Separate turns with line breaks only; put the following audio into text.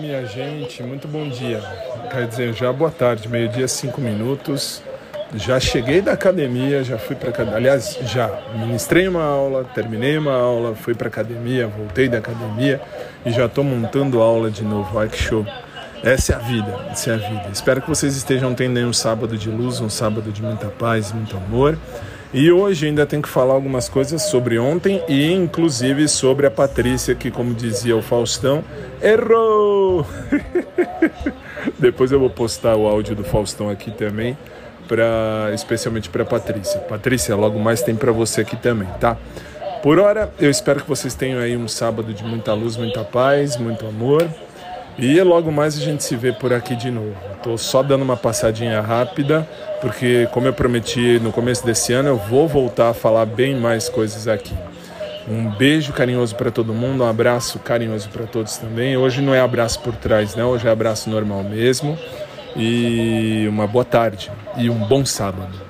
minha gente, muito bom dia. Quer dizer, já boa tarde, meio-dia, cinco minutos. Já cheguei da academia, já fui para academia. Aliás, já ministrei uma aula, terminei uma aula, fui para academia, voltei da academia e já estou montando aula de novo. Ai que show! Essa é a vida, essa é a vida. Espero que vocês estejam tendo um sábado de luz, um sábado de muita paz, muito amor. E hoje ainda tenho que falar algumas coisas sobre ontem e inclusive sobre a Patrícia, que, como dizia o Faustão, errou! Depois eu vou postar o áudio do Faustão aqui também, pra, especialmente para Patrícia. Patrícia, logo mais tem para você aqui também, tá? Por hora, eu espero que vocês tenham aí um sábado de muita luz, muita paz, muito amor. E logo mais a gente se vê por aqui de novo. Estou só dando uma passadinha rápida, porque como eu prometi no começo desse ano, eu vou voltar a falar bem mais coisas aqui. Um beijo carinhoso para todo mundo, um abraço carinhoso para todos também. Hoje não é abraço por trás, não, hoje é abraço normal mesmo. E uma boa tarde e um bom sábado.